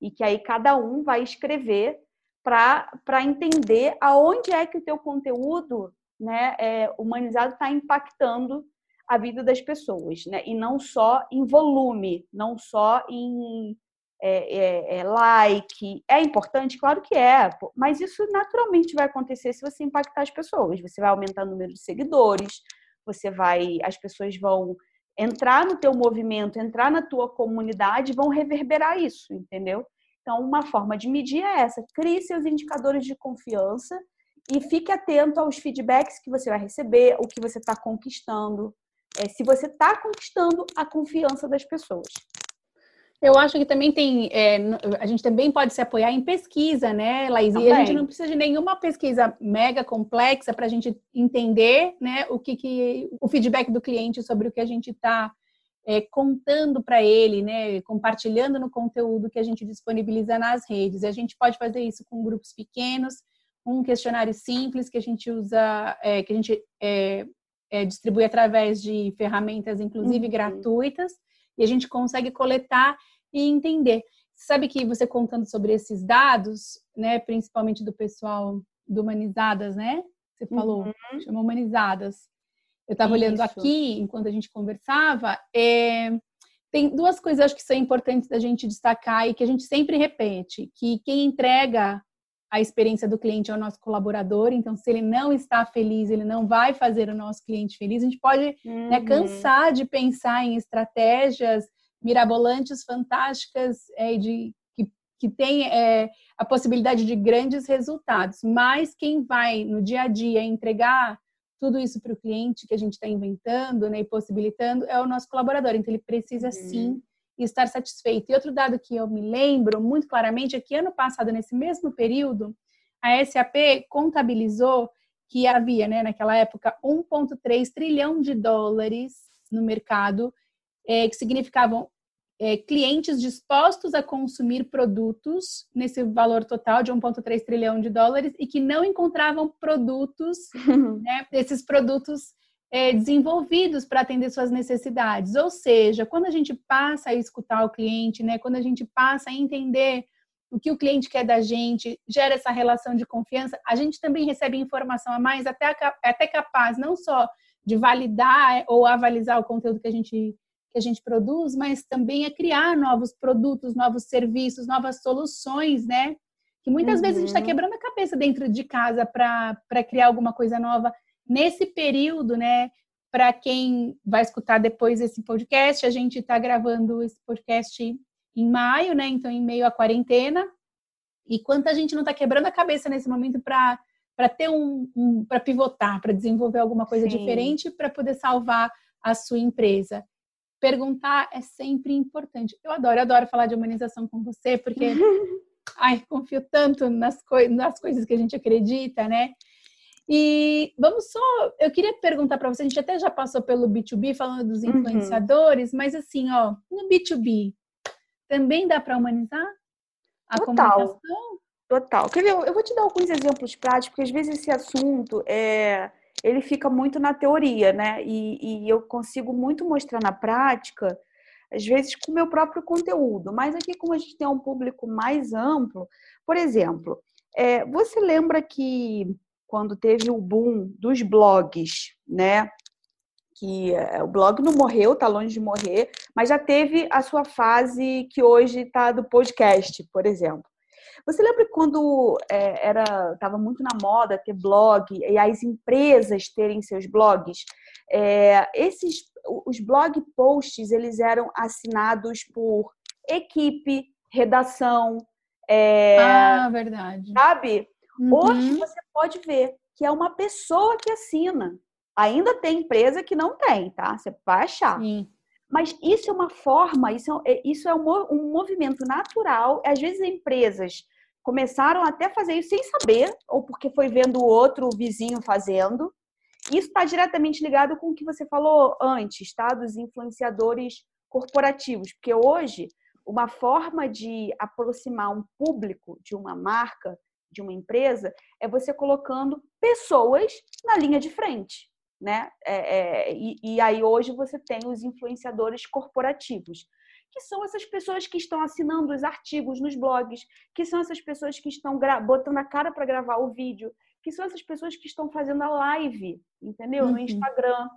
e que aí cada um vai escrever para entender aonde é que o teu conteúdo né, é, humanizado está impactando a vida das pessoas, né? E não só em volume, não só em é, é, é, like. É importante? Claro que é, mas isso naturalmente vai acontecer se você impactar as pessoas. Você vai aumentar o número de seguidores, você vai, as pessoas vão entrar no teu movimento, entrar na tua comunidade, vão reverberar isso, entendeu? Então, uma forma de medir é essa: crie seus indicadores de confiança e fique atento aos feedbacks que você vai receber, o que você está conquistando, é, se você está conquistando a confiança das pessoas. Eu acho que também tem, é, a gente também pode se apoiar em pesquisa, né, Laís? E a gente não precisa de nenhuma pesquisa mega complexa para a gente entender, né, o que, que o feedback do cliente sobre o que a gente está é, contando para ele, né, compartilhando no conteúdo que a gente disponibiliza nas redes. E a gente pode fazer isso com grupos pequenos, um questionário simples que a gente usa, é, que a gente é, é distribui através de ferramentas, inclusive uhum. gratuitas e a gente consegue coletar e entender. Sabe que você contando sobre esses dados, né, principalmente do pessoal do Humanizadas, né? Você falou, uhum. chama Humanizadas. Eu estava olhando aqui enquanto a gente conversava. É, tem duas coisas acho que são importantes da gente destacar e que a gente sempre repete, que quem entrega a experiência do cliente é o nosso colaborador, então se ele não está feliz, ele não vai fazer o nosso cliente feliz. A gente pode né, uhum. né, cansar de pensar em estratégias mirabolantes, fantásticas, é, de, que, que tem é, a possibilidade de grandes resultados. Mas quem vai no dia a dia entregar tudo isso para o cliente que a gente está inventando né, e possibilitando é o nosso colaborador. Então, ele precisa uhum. sim estar satisfeito. E outro dado que eu me lembro muito claramente é que ano passado, nesse mesmo período, a SAP contabilizou que havia, né, naquela época, 1,3 trilhão de dólares no mercado, é, que significavam é, clientes dispostos a consumir produtos nesse valor total de 1,3 trilhão de dólares e que não encontravam produtos, né, esses produtos é, desenvolvidos para atender suas necessidades. Ou seja, quando a gente passa a escutar o cliente, né, quando a gente passa a entender o que o cliente quer da gente, gera essa relação de confiança, a gente também recebe informação a mais, até, até capaz não só de validar ou avalizar o conteúdo que a gente que a gente produz, mas também a criar novos produtos, novos serviços, novas soluções, né? Que muitas uhum. vezes a gente está uhum. quebrando a cabeça dentro de casa para criar alguma coisa nova. Nesse período, né? Para quem vai escutar depois esse podcast, a gente está gravando esse podcast em maio, né? Então, em meio à quarentena. E quanta gente não está quebrando a cabeça nesse momento para para ter um, um para pivotar, para desenvolver alguma coisa Sim. diferente, para poder salvar a sua empresa perguntar é sempre importante. Eu adoro, adoro falar de humanização com você, porque ai, confio tanto nas, coi nas coisas que a gente acredita, né? E vamos só, eu queria perguntar para você, a gente até já passou pelo B2B falando dos uhum. influenciadores, uhum. mas assim, ó, no B2B também dá para humanizar a Total. comunicação? Total. Quer ver? Eu vou te dar alguns exemplos práticos, porque às vezes esse assunto é ele fica muito na teoria, né? E, e eu consigo muito mostrar na prática, às vezes com o meu próprio conteúdo. Mas aqui, como a gente tem um público mais amplo, por exemplo, é, você lembra que quando teve o boom dos blogs, né? Que é, o blog não morreu, tá longe de morrer, mas já teve a sua fase que hoje está do podcast, por exemplo. Você lembra quando é, era estava muito na moda ter blog e as empresas terem seus blogs? É, esses os blog posts eles eram assinados por equipe, redação. É, ah, verdade. Sabe? Uhum. Hoje você pode ver que é uma pessoa que assina. Ainda tem empresa que não tem, tá? Você vai achar. Sim. Mas isso é uma forma, isso é, isso é um, um movimento natural. Às vezes, empresas começaram até a fazer isso sem saber, ou porque foi vendo o outro o vizinho fazendo. Isso está diretamente ligado com o que você falou antes, tá? Dos influenciadores corporativos. Porque hoje, uma forma de aproximar um público de uma marca, de uma empresa, é você colocando pessoas na linha de frente. Né? É, é, e, e aí hoje você tem os influenciadores corporativos que são essas pessoas que estão assinando os artigos nos blogs, que são essas pessoas que estão botando a cara para gravar o vídeo, que são essas pessoas que estão fazendo a live, entendeu? No uhum. Instagram.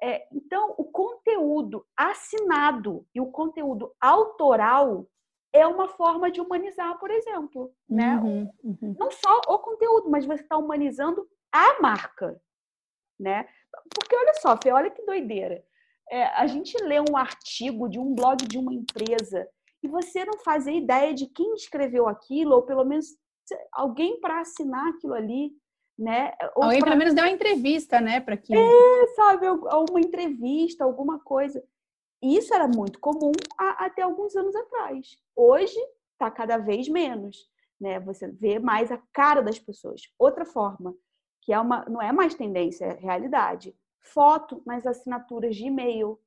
É, então, o conteúdo assinado e o conteúdo autoral é uma forma de humanizar, por exemplo, né? Uhum, uhum. Não só o conteúdo, mas você está humanizando a marca, né? Porque olha só, Fê, olha que doideira é, a gente lê um artigo de um blog de uma empresa e você não faz ideia de quem escreveu aquilo, ou pelo menos alguém para assinar aquilo ali, né? Ou alguém pra... pelo menos deu uma entrevista, né, para quem. É, sabe, uma entrevista, alguma coisa. Isso era muito comum até alguns anos atrás. Hoje está cada vez menos, né? Você vê mais a cara das pessoas. Outra forma, que é uma, não é mais tendência, é realidade foto nas assinaturas de e-mail,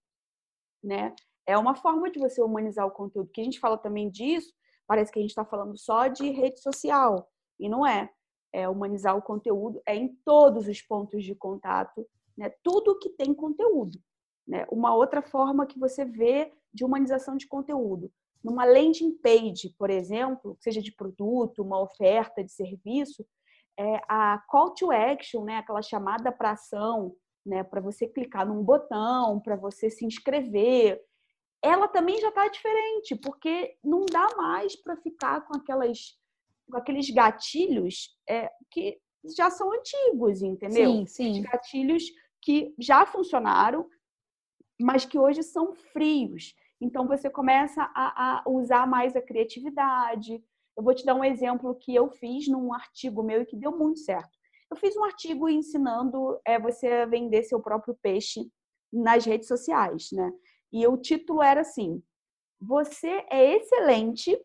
né? É uma forma de você humanizar o conteúdo. Que a gente fala também disso, parece que a gente está falando só de rede social e não é. É humanizar o conteúdo é em todos os pontos de contato, né? Tudo que tem conteúdo. Né? Uma outra forma que você vê de humanização de conteúdo. Numa landing page, por exemplo, seja de produto, uma oferta de serviço, é a call to action, né? aquela chamada para ação, né? para você clicar num botão, para você se inscrever, ela também já está diferente, porque não dá mais para ficar com aquelas com aqueles gatilhos é, que já são antigos, entendeu? Sim, sim. gatilhos que já funcionaram, mas que hoje são frios. Então você começa a, a, usar mais a criatividade. Eu vou te dar um exemplo que eu fiz num artigo meu e que deu muito certo. Eu fiz um artigo ensinando é, você a vender seu próprio peixe nas redes sociais, né? E o título era assim: Você é excelente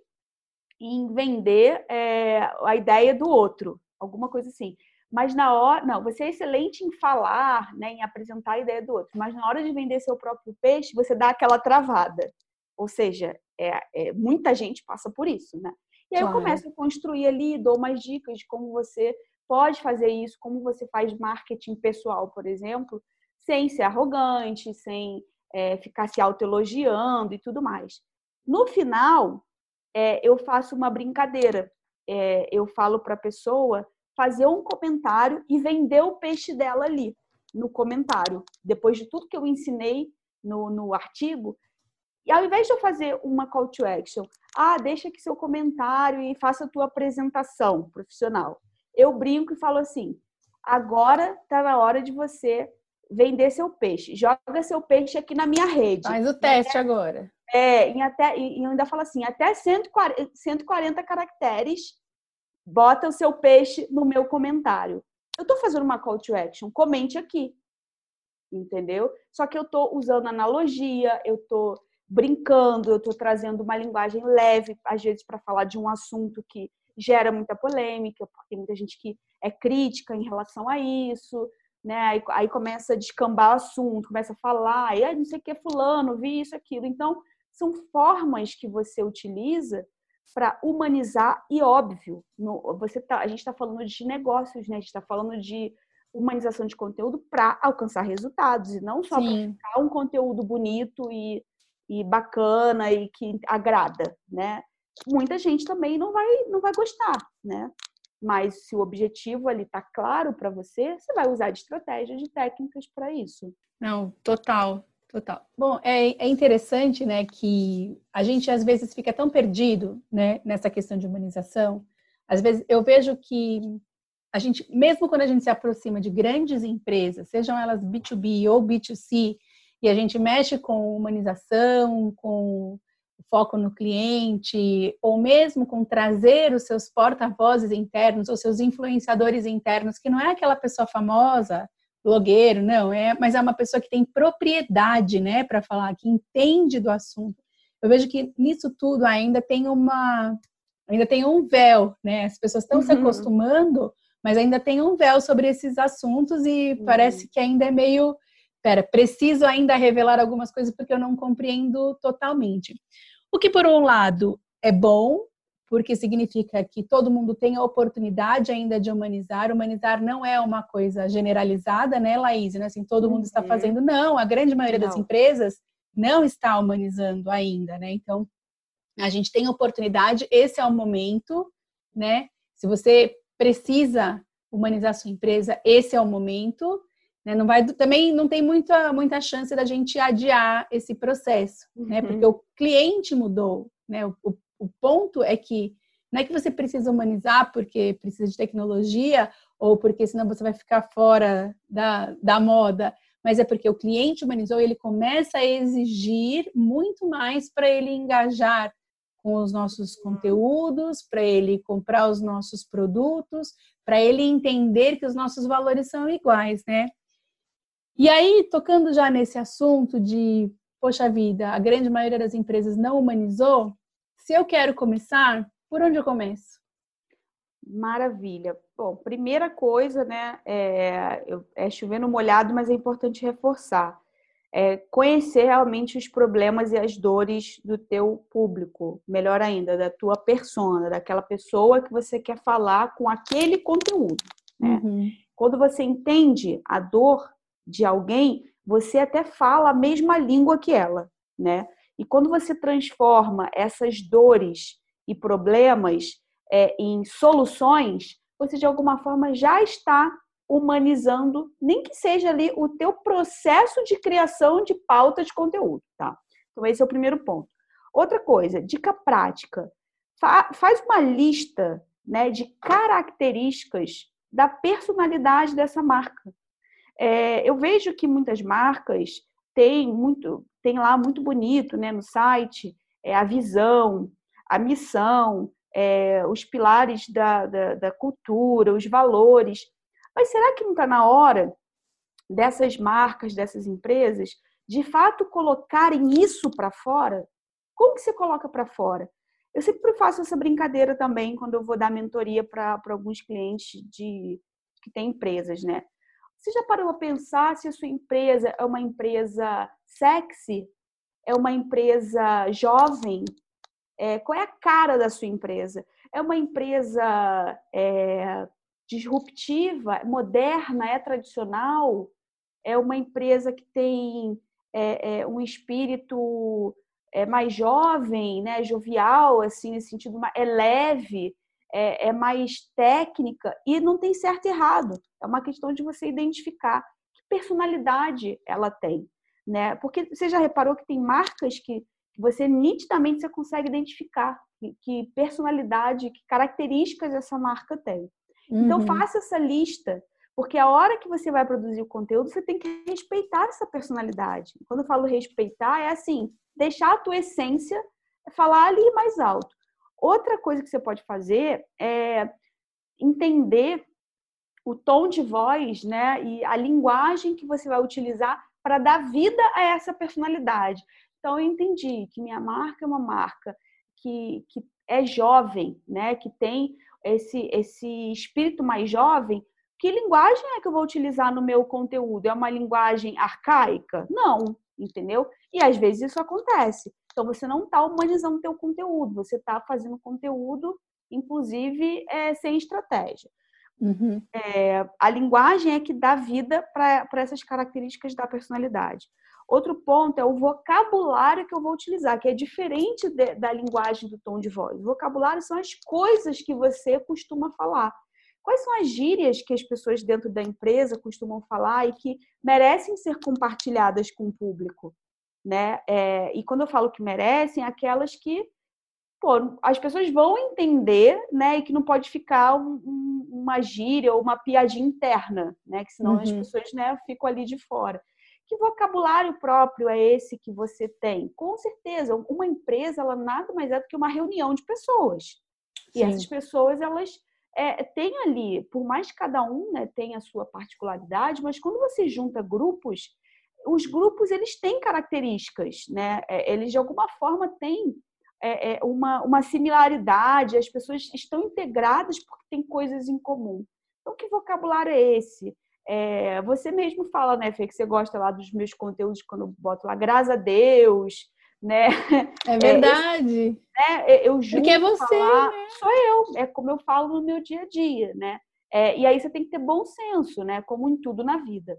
em vender é, a ideia do outro, alguma coisa assim. Mas na hora, não, você é excelente em falar, né, em apresentar a ideia do outro, mas na hora de vender seu próprio peixe, você dá aquela travada. Ou seja, é, é muita gente passa por isso, né? E aí claro. eu começo a construir ali, dou umas dicas de como você pode fazer isso, como você faz marketing pessoal, por exemplo, sem ser arrogante, sem é, ficar se autoelogiando e tudo mais. No final, é, eu faço uma brincadeira. É, eu falo para a pessoa fazer um comentário e vender o peixe dela ali, no comentário. Depois de tudo que eu ensinei no, no artigo, e ao invés de eu fazer uma call to action, ah, deixa aqui seu comentário e faça a tua apresentação profissional. Eu brinco e falo assim: agora está na hora de você vender seu peixe. Joga seu peixe aqui na minha rede. Faz o teste até, agora. É, em até, e ainda fala assim: até 140, 140 caracteres bota o seu peixe no meu comentário. Eu estou fazendo uma call to action, comente aqui. Entendeu? Só que eu estou usando analogia, eu estou brincando, eu estou trazendo uma linguagem leve, às vezes, para falar de um assunto que gera muita polêmica, porque tem muita gente que é crítica em relação a isso, né? Aí, aí começa a descambar o assunto, começa a falar, e aí não sei o que, fulano, vi isso, aquilo. Então, são formas que você utiliza para humanizar e óbvio, no, você tá, a gente está falando de negócios, né? A gente está falando de humanização de conteúdo para alcançar resultados e não só para ficar um conteúdo bonito e, e bacana e que agrada, né? Muita gente também não vai não vai gostar, né? Mas se o objetivo ali está claro para você, você vai usar de estratégias, de técnicas para isso. Não, total, Total. Bom, é, é interessante, né, que a gente às vezes fica tão perdido, né, nessa questão de humanização. Às vezes eu vejo que a gente, mesmo quando a gente se aproxima de grandes empresas, sejam elas B2B ou B2C, e a gente mexe com humanização, com foco no cliente, ou mesmo com trazer os seus porta-vozes internos ou seus influenciadores internos, que não é aquela pessoa famosa blogueiro, não, é, mas é uma pessoa que tem propriedade, né, para falar, que entende do assunto. Eu vejo que nisso tudo ainda tem uma, ainda tem um véu, né? As pessoas estão uhum. se acostumando, mas ainda tem um véu sobre esses assuntos e uhum. parece que ainda é meio, pera, preciso ainda revelar algumas coisas porque eu não compreendo totalmente. O que por um lado é bom, porque significa que todo mundo tem a oportunidade ainda de humanizar. Humanizar não é uma coisa generalizada, né, Laís? Né? Assim, todo mundo está uhum. fazendo. Não, a grande maioria não. das empresas não está humanizando ainda, né? Então, a gente tem oportunidade, esse é o momento, né? Se você precisa humanizar sua empresa, esse é o momento. Né? Não vai, também não tem muita, muita chance da gente adiar esse processo, né? uhum. né? Porque o cliente mudou, né? O, o o ponto é que não é que você precisa humanizar porque precisa de tecnologia ou porque senão você vai ficar fora da, da moda, mas é porque o cliente humanizou e ele começa a exigir muito mais para ele engajar com os nossos conteúdos, para ele comprar os nossos produtos, para ele entender que os nossos valores são iguais, né? E aí, tocando já nesse assunto de, poxa vida, a grande maioria das empresas não humanizou, se eu quero começar, por onde eu começo? Maravilha. Bom, primeira coisa, né, é, é chover no molhado, mas é importante reforçar. É conhecer realmente os problemas e as dores do teu público, melhor ainda, da tua persona, daquela pessoa que você quer falar com aquele conteúdo. Né? Uhum. Quando você entende a dor de alguém, você até fala a mesma língua que ela, né? E quando você transforma essas dores e problemas é, em soluções, você de alguma forma já está humanizando, nem que seja ali o teu processo de criação de pauta de conteúdo, tá? Então esse é o primeiro ponto. Outra coisa, dica prática, fa faz uma lista, né, de características da personalidade dessa marca. É, eu vejo que muitas marcas têm muito, tem lá muito bonito, né, no site, é, a visão, a missão, é, os pilares da, da, da cultura, os valores. Mas será que não está na hora dessas marcas, dessas empresas, de fato colocarem isso para fora? Como que você coloca para fora? Eu sempre faço essa brincadeira também quando eu vou dar mentoria para alguns clientes de que têm empresas, né? Você já parou a pensar se a sua empresa é uma empresa sexy? É uma empresa jovem? É, qual é a cara da sua empresa? É uma empresa é, disruptiva, moderna, é tradicional? É uma empresa que tem é, é um espírito é, mais jovem, né, jovial, assim, nesse sentido, é leve, é, é mais técnica e não tem certo e errado. É uma questão de você identificar que personalidade ela tem, né? Porque você já reparou que tem marcas que você nitidamente você consegue identificar que, que personalidade, que características essa marca tem. Então uhum. faça essa lista, porque a hora que você vai produzir o conteúdo, você tem que respeitar essa personalidade. Quando eu falo respeitar, é assim, deixar a tua essência falar ali mais alto. Outra coisa que você pode fazer é entender o tom de voz, né, e a linguagem que você vai utilizar para dar vida a essa personalidade. Então eu entendi que minha marca é uma marca que, que é jovem, né, que tem esse esse espírito mais jovem. Que linguagem é que eu vou utilizar no meu conteúdo? É uma linguagem arcaica? Não, entendeu? E às vezes isso acontece. Então você não está humanizando o teu conteúdo, você está fazendo conteúdo, inclusive, é, sem estratégia. Uhum. É, a linguagem é que dá vida para essas características da personalidade. Outro ponto é o vocabulário que eu vou utilizar, que é diferente de, da linguagem do tom de voz. O vocabulário são as coisas que você costuma falar. Quais são as gírias que as pessoas dentro da empresa costumam falar e que merecem ser compartilhadas com o público? Né? É, e quando eu falo que merecem, aquelas que pô, as pessoas vão entender, né? E que não pode ficar um, um, uma gíria ou uma piadinha interna, né? Que senão uhum. as pessoas né, ficam ali de fora. Que vocabulário próprio é esse que você tem? Com certeza, uma empresa ela nada mais é do que uma reunião de pessoas. E essas pessoas elas é, tem ali, por mais que cada um né, tenha a sua particularidade, mas quando você junta grupos, os grupos eles têm características, né? É, eles de alguma forma têm é, é, uma, uma similaridade, as pessoas estão integradas porque têm coisas em comum. Então, que vocabulário é esse? É, você mesmo fala, né, Fê, que você gosta lá dos meus conteúdos quando eu boto lá, graças a Deus, né? É, é verdade. É, né? Eu juro Porque é você, falar, né? Sou eu, é como eu falo no meu dia a dia, né? É, e aí você tem que ter bom senso, né? Como em tudo na vida.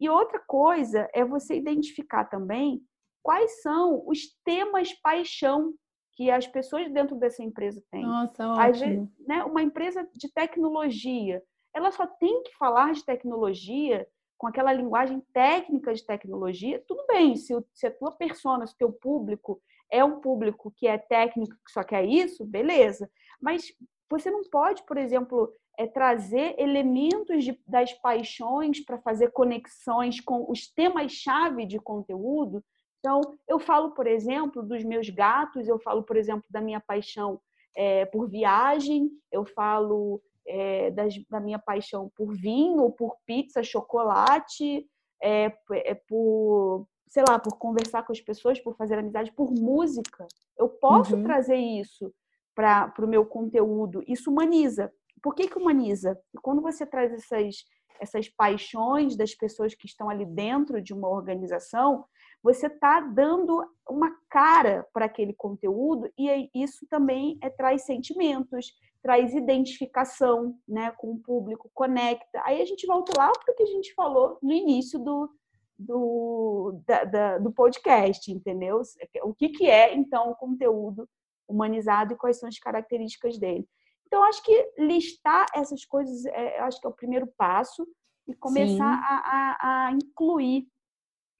E outra coisa é você identificar também quais são os temas paixão que as pessoas dentro dessa empresa têm. Nossa, ótimo. Vezes, né, uma empresa de tecnologia, ela só tem que falar de tecnologia com aquela linguagem técnica de tecnologia, tudo bem, se, se a tua persona, se o teu público é um público que é técnico, que só quer isso, beleza. Mas você não pode, por exemplo, é, trazer elementos de, das paixões para fazer conexões com os temas-chave de conteúdo. Então, eu falo, por exemplo, dos meus gatos, eu falo, por exemplo, da minha paixão é, por viagem, eu falo é, das, da minha paixão por vinho, por pizza, chocolate, é, é, por, sei lá, por conversar com as pessoas, por fazer amizade, por música. Eu posso uhum. trazer isso para o meu conteúdo. Isso humaniza. Por que, que humaniza? Quando você traz essas, essas paixões das pessoas que estão ali dentro de uma organização, você está dando uma cara para aquele conteúdo e isso também é, traz sentimentos, traz identificação né, com o público, conecta. Aí a gente volta lá para o que a gente falou no início do, do, da, da, do podcast, entendeu? O que, que é, então, o conteúdo humanizado e quais são as características dele. Então, acho que listar essas coisas, é, acho que é o primeiro passo e começar a, a, a, incluir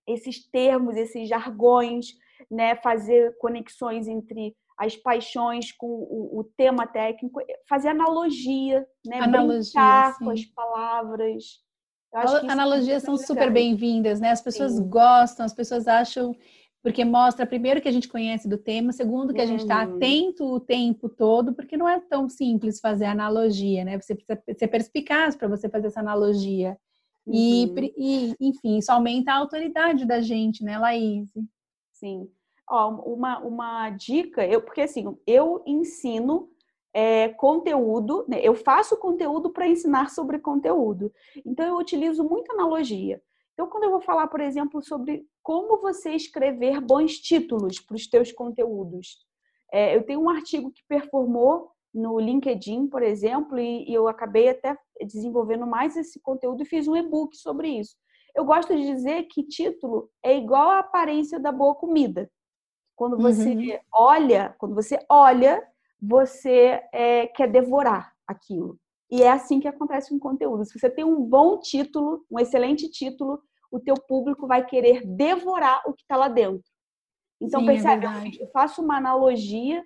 esses termos, esses jargões, né? fazer conexões entre as paixões com o, o tema técnico, fazer analogia, né? analogia, brincar sim. com as palavras. Analogias são super bem-vindas, né? As pessoas sim. gostam, as pessoas acham porque mostra primeiro que a gente conhece do tema, segundo que a gente está uhum. atento o tempo todo, porque não é tão simples fazer analogia, né? Você precisa ser perspicaz para você fazer essa analogia. Uhum. E, e, enfim, isso aumenta a autoridade da gente, né, Laís? Sim. Ó, uma, uma dica, eu, porque assim, eu ensino é, conteúdo, né? eu faço conteúdo para ensinar sobre conteúdo. Então, eu utilizo muita analogia. Então, quando eu vou falar, por exemplo, sobre como você escrever bons títulos para os teus conteúdos, é, eu tenho um artigo que performou no LinkedIn, por exemplo, e, e eu acabei até desenvolvendo mais esse conteúdo e fiz um e-book sobre isso. Eu gosto de dizer que título é igual à aparência da boa comida. Quando você uhum. olha, quando você olha, você é, quer devorar aquilo. E é assim que acontece com o conteúdo. Se você tem um bom título, um excelente título, o teu público vai querer devorar o que está lá dentro. Então, Sim, é percebe? É eu faço uma analogia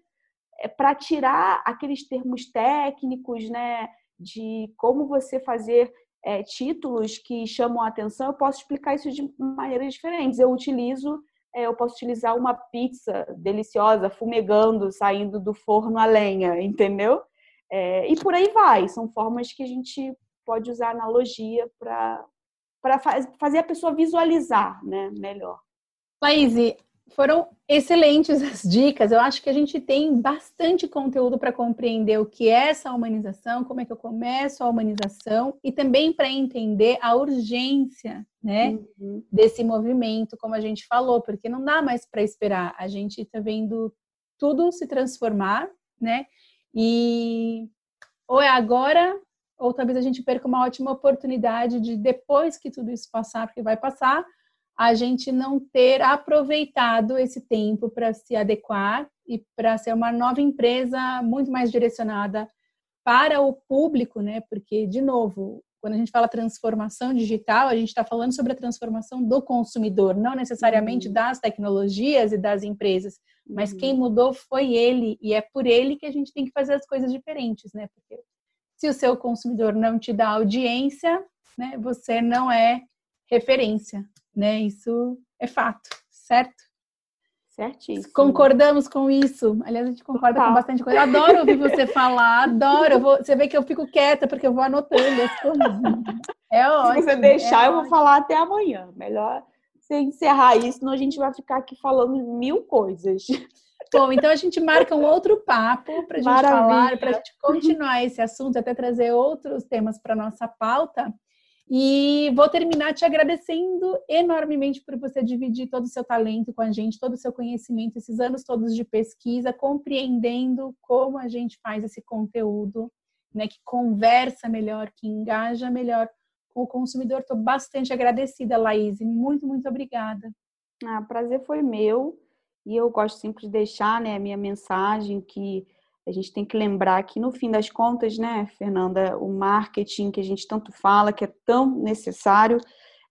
é, para tirar aqueles termos técnicos, né? De como você fazer é, títulos que chamam a atenção. Eu posso explicar isso de maneiras diferentes. Eu utilizo é, eu posso utilizar uma pizza deliciosa, fumegando, saindo do forno a lenha, entendeu? É, e por aí vai. São formas que a gente pode usar analogia para fazer a pessoa visualizar né, melhor. Laís, foram excelentes as dicas. Eu acho que a gente tem bastante conteúdo para compreender o que é essa humanização, como é que eu começo a humanização e também para entender a urgência, né, uhum. desse movimento, como a gente falou, porque não dá mais para esperar. A gente está vendo tudo se transformar, né? E ou é agora ou talvez a gente perca uma ótima oportunidade de depois que tudo isso passar, porque vai passar, a gente não ter aproveitado esse tempo para se adequar e para ser uma nova empresa muito mais direcionada para o público, né? Porque, de novo, quando a gente fala transformação digital, a gente está falando sobre a transformação do consumidor, não necessariamente uhum. das tecnologias e das empresas, mas uhum. quem mudou foi ele e é por ele que a gente tem que fazer as coisas diferentes, né? Porque se o seu consumidor não te dá audiência, né, você não é referência né? Isso é fato, certo? Certíssimo. Concordamos com isso. Aliás, a gente concorda Total. com bastante coisa. Adoro ouvir você falar, adoro. Vou... Você vê que eu fico quieta porque eu vou anotando as coisas. É ótimo. Se você deixar, é eu ótimo. vou falar até amanhã. Melhor você encerrar isso, senão a gente vai ficar aqui falando mil coisas. Bom, então a gente marca um outro papo para a gente Maravilha. falar, para a gente continuar esse assunto, até trazer outros temas para nossa pauta. E vou terminar te agradecendo enormemente por você dividir todo o seu talento com a gente, todo o seu conhecimento, esses anos todos de pesquisa, compreendendo como a gente faz esse conteúdo, né, que conversa melhor, que engaja melhor com o consumidor. Estou bastante agradecida, Laís. Muito, muito obrigada. Ah, prazer foi meu. E eu gosto sempre de deixar né, a minha mensagem que a gente tem que lembrar que, no fim das contas, né, Fernanda, o marketing que a gente tanto fala, que é tão necessário,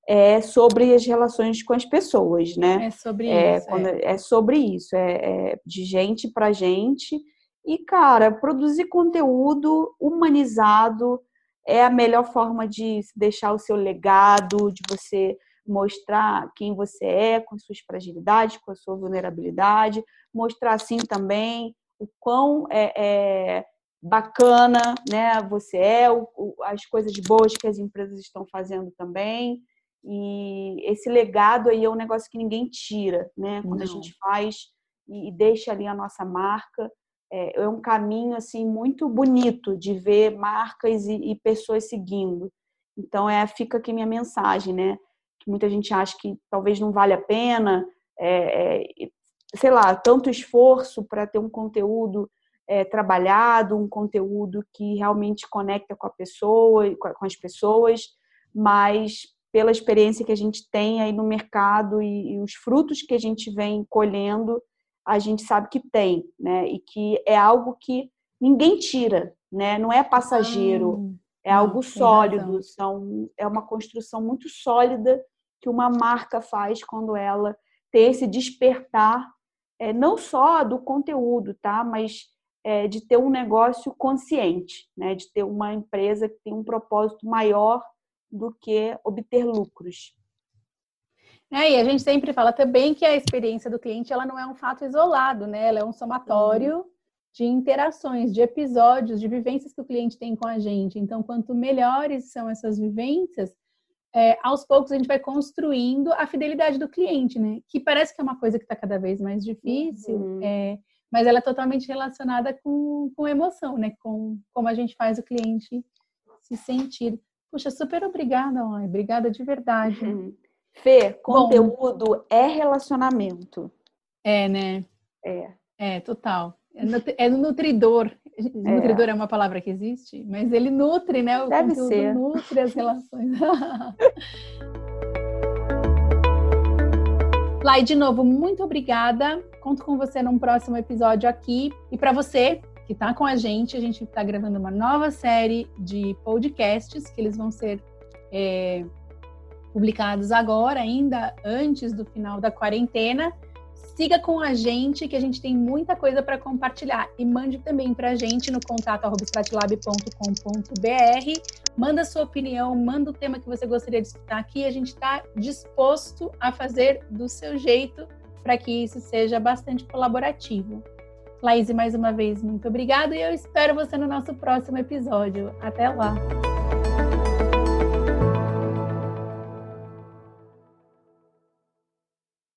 é sobre as relações com as pessoas, né? É sobre é, isso. É. é. sobre isso, é, é de gente para gente. E, cara, produzir conteúdo humanizado é a melhor forma de deixar o seu legado, de você mostrar quem você é, com suas fragilidades, com a sua vulnerabilidade, mostrar assim também o quão é, é bacana né, você é, o, o, as coisas boas que as empresas estão fazendo também. E esse legado aí é um negócio que ninguém tira, né? Quando Não. a gente faz e, e deixa ali a nossa marca, é, é, um caminho assim muito bonito de ver marcas e, e pessoas seguindo. Então é fica aqui minha mensagem, né? Que muita gente acha que talvez não vale a pena, é, é, sei lá, tanto esforço para ter um conteúdo é, trabalhado, um conteúdo que realmente conecta com a pessoa, com as pessoas, mas pela experiência que a gente tem aí no mercado e, e os frutos que a gente vem colhendo, a gente sabe que tem, né? E que é algo que ninguém tira, né? Não é passageiro, ah, é algo sólido, são, é uma construção muito sólida que uma marca faz quando ela tem esse despertar, é, não só do conteúdo, tá? Mas é, de ter um negócio consciente, né? De ter uma empresa que tem um propósito maior do que obter lucros. É, e a gente sempre fala também que a experiência do cliente ela não é um fato isolado, né? Ela é um somatório uhum de interações, de episódios, de vivências que o cliente tem com a gente. Então, quanto melhores são essas vivências, é, aos poucos a gente vai construindo a fidelidade do cliente, né? Que parece que é uma coisa que está cada vez mais difícil, uhum. é, mas ela é totalmente relacionada com, com emoção, né? Com como a gente faz o cliente se sentir. Puxa, super obrigada, Oi. obrigada de verdade. Uhum. Fê, conteúdo Bom, é relacionamento. É, né? É. É, total. É, é nutridor. É. Nutridor é uma palavra que existe, mas ele nutre, né? O Deve conteúdo ser. nutre as relações. Lai, de novo, muito obrigada. Conto com você num próximo episódio aqui. E para você que está com a gente, a gente está gravando uma nova série de podcasts que eles vão ser é, publicados agora, ainda antes do final da quarentena. Siga com a gente, que a gente tem muita coisa para compartilhar. E mande também para a gente no contato stratlab.com.br. Manda sua opinião, manda o tema que você gostaria de escutar aqui. A gente está disposto a fazer do seu jeito para que isso seja bastante colaborativo. Laís, mais uma vez, muito obrigada e eu espero você no nosso próximo episódio. Até lá!